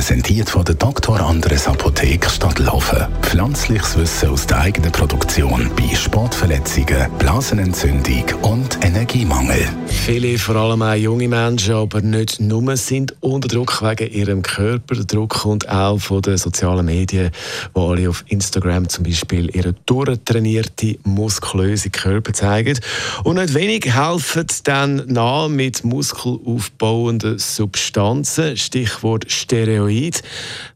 präsentiert von der Dr. Andres Apotheke Stadtlaufen. Pflanzliches Wissen aus der eigenen Produktion bei Sportverletzungen, Blasenentzündung und Energiemangel. Viele, vor allem auch junge Menschen, aber nicht nur, sind unter Druck wegen ihrem Körper. Der Druck kommt auch von den sozialen Medien, wo alle auf Instagram zum Beispiel ihre durchtrainierte, muskulöse Körper zeigen. Und nicht wenig helfen dann nach mit muskelaufbauenden Substanzen, Stichwort Steroid.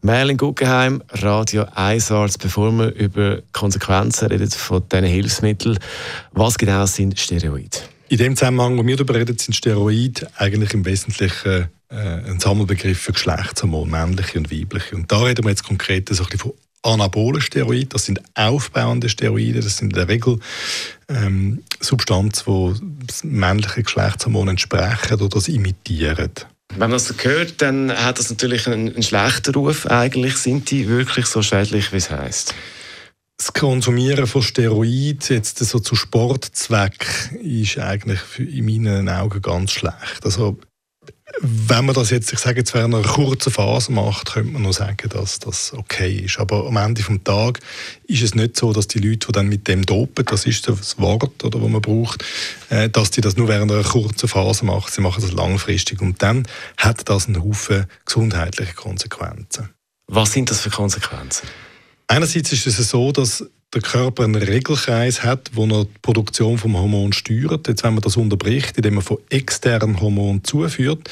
Merlin Guggenheim, Radio 1 Arzt, bevor wir über Konsequenzen reden von diesen Hilfsmitteln. Was genau sind Steroide? In dem Zusammenhang, wo wir darüber reden, sind Steroide eigentlich im Wesentlichen äh, ein Sammelbegriff für Geschlechtshormone, männliche und weibliche. Und da reden wir jetzt konkret so von anabolen Steroiden. Das sind aufbauende Steroide. Das sind in der Regel ähm, Substanzen, die das männliche Geschlechtshormon entsprechen oder das imitieren. Wenn man das hört, dann hat das natürlich einen, einen schlechten Ruf. Eigentlich sind die wirklich so schädlich, wie es heißt das Konsumieren von Steroiden jetzt so zu Sportzweck ist eigentlich in meinen Augen ganz schlecht. Also wenn man das jetzt, ich sage jetzt, während einer kurzen Phase macht, könnte man nur sagen, dass das okay ist. Aber am Ende des Tages ist es nicht so, dass die Leute, die dann mit dem dopen, das ist das Wort, oder, das man braucht, äh, dass die das nur während einer kurzen Phase machen. Sie machen das langfristig. Und dann hat das einen Haufen gesundheitliche Konsequenzen. Was sind das für Konsequenzen? Einerseits ist es so, dass der Körper einen Regelkreis hat, wo er die Produktion vom Hormon steuert. Jetzt, wenn man das unterbricht, indem man von externen Hormonen zuführt,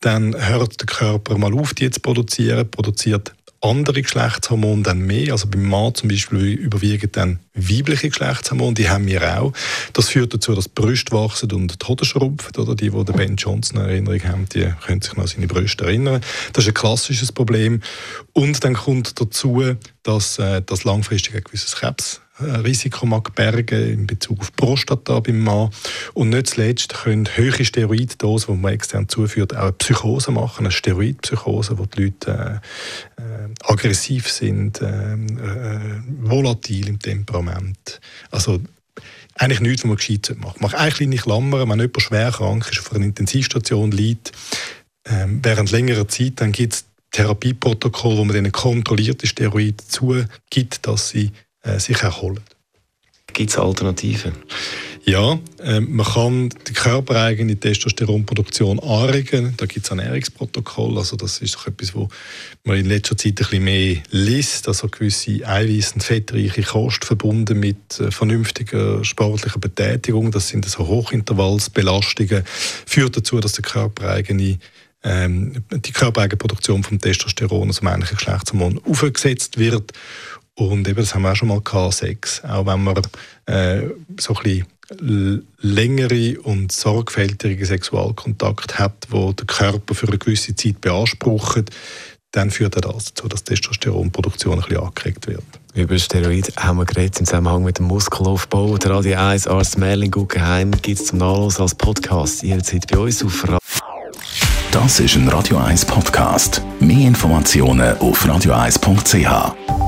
dann hört der Körper mal auf, die zu produzieren, produziert andere Geschlechtshormone dann mehr. Also beim Mann zum Beispiel überwiegen dann weibliche Geschlechtshormone, die haben wir auch. Das führt dazu, dass die Brüste wachsen und die Hoden schrumpfen. Oder die, die Ben Johnson eine Erinnerung haben, die können sich noch an seine Brüste erinnern. Das ist ein klassisches Problem. Und dann kommt dazu, dass äh, das langfristig ein gewisses Krebs Risiko mag bergen in Bezug auf Prostata beim Mann. Und nicht zuletzt können hohe Steroiddosen, die man extern zuführt, auch eine Psychose machen, eine Steroidpsychose, wo die Leute äh, aggressiv sind, äh, äh, volatil im Temperament. Also eigentlich nichts, was man gescheit machen Mach eine kleine Klammer, wenn jemand schwer krank ist, auf einer Intensivstation liegt, äh, während längerer Zeit, dann gibt es Therapieprotokoll, wo man denen kontrollierte Steroide zugibt, dass sie äh, sich erholen. Gibt es Alternativen? Ja, äh, man kann die körpereigene Testosteronproduktion anregen. Da gibt es Ernährungsprotokoll. Also das ist doch etwas, wo man in letzter Zeit ein bisschen mehr liest. Also gewisse eiweiß- und fettreiche Kost verbunden mit äh, vernünftiger sportlicher Betätigung. Das sind so Hochintervallsbelastungen. Führt dazu, dass der körpereigene ähm, die körpereigene Produktion von Testosteron, also männlichen Geschlechtshormon, aufgesetzt wird. Und eben, das haben wir auch schon mal gehabt, Sex. Auch wenn man äh, so ein bisschen längere und sorgfältige Sexualkontakt hat, wo der Körper für eine gewisse Zeit beansprucht, dann führt das dazu, dass die Testosteronproduktion ein bisschen angeregt wird. Über Steroide haben wir geredet im Zusammenhang mit dem Muskelaufbau. Der Radio 1 Arzt Merlin Guggenheim gibt es zum Nachlass als Podcast jederzeit bei uns auf Radio Das ist ein Radio 1 Podcast. Mehr Informationen auf radio1.ch.